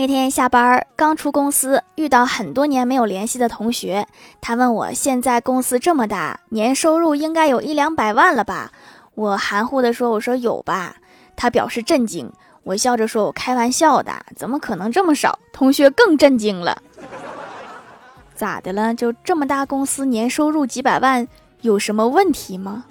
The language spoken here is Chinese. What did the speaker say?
那天下班刚出公司遇到很多年没有联系的同学他问我现在公司这么大年收入应该有一两百万了吧？我含糊的说我说有吧。他表示震惊我笑着说我开玩笑的怎么可能这么少？同学更震惊了。咋的了？就这么大公司年收入几百万有什么问题吗？